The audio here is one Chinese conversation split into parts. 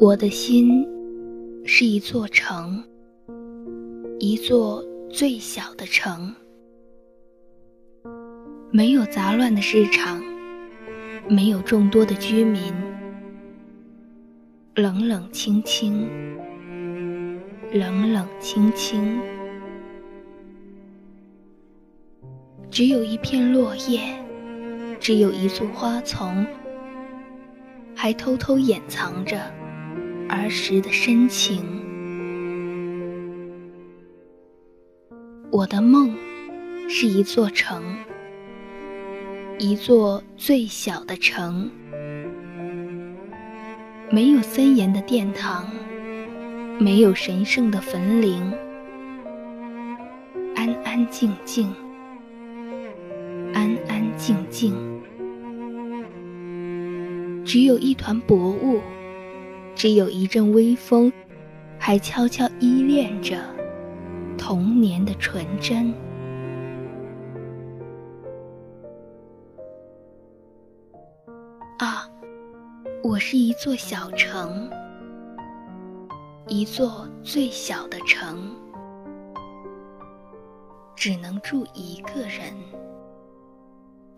我的心是一座城，一座最小的城，没有杂乱的市场，没有众多的居民，冷冷清清，冷冷清清，只有一片落叶，只有一簇花丛，还偷偷掩藏着。儿时的深情，我的梦是一座城，一座最小的城，没有森严的殿堂，没有神圣的坟陵，安安静静，静静，只有一团薄雾。只有一阵微风，还悄悄依恋着童年的纯真。啊，我是一座小城，一座最小的城，只能住一个人，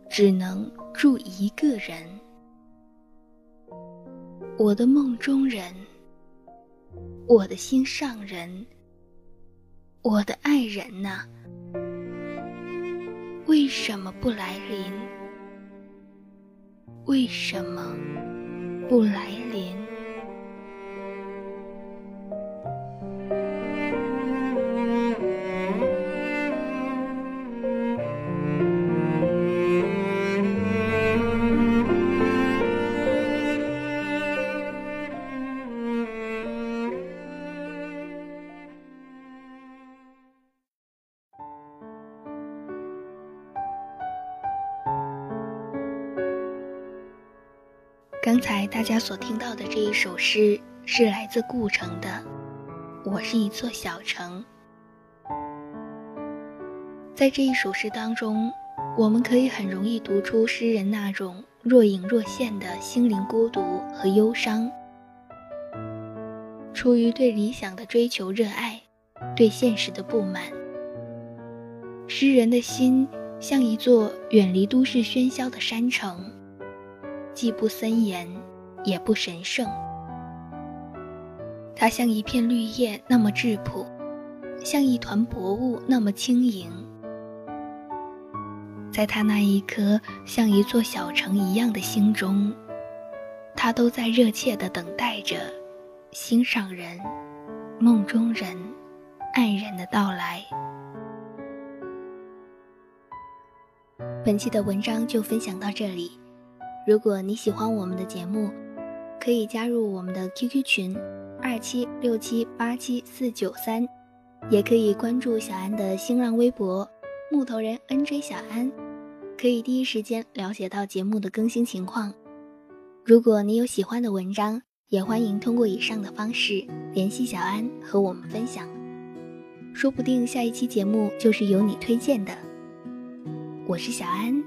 只能住一个人。我的梦中人，我的心上人，我的爱人呐，为什么不来临？为什么不来临？刚才大家所听到的这一首诗是来自顾城的《我是一座小城》。在这一首诗当中，我们可以很容易读出诗人那种若隐若现的心灵孤独和忧伤。出于对理想的追求热爱，对现实的不满，诗人的心像一座远离都市喧嚣的山城。既不森严，也不神圣。它像一片绿叶那么质朴，像一团薄雾那么轻盈。在他那一颗像一座小城一样的心中，他都在热切地等待着心上人、梦中人、爱人的到来。本期的文章就分享到这里。如果你喜欢我们的节目，可以加入我们的 QQ 群二七六七八七四九三，也可以关注小安的新浪微博木头人 NJ 小安，可以第一时间了解到节目的更新情况。如果你有喜欢的文章，也欢迎通过以上的方式联系小安和我们分享，说不定下一期节目就是由你推荐的。我是小安。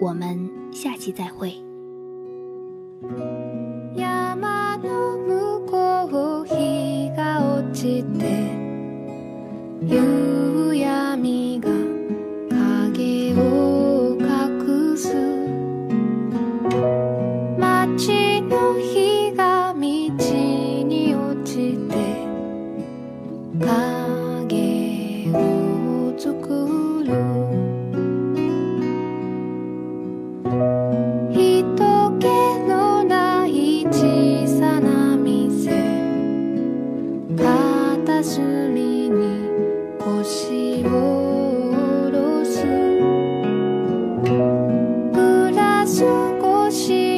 我们下期再会。山の向こう日が落ちて she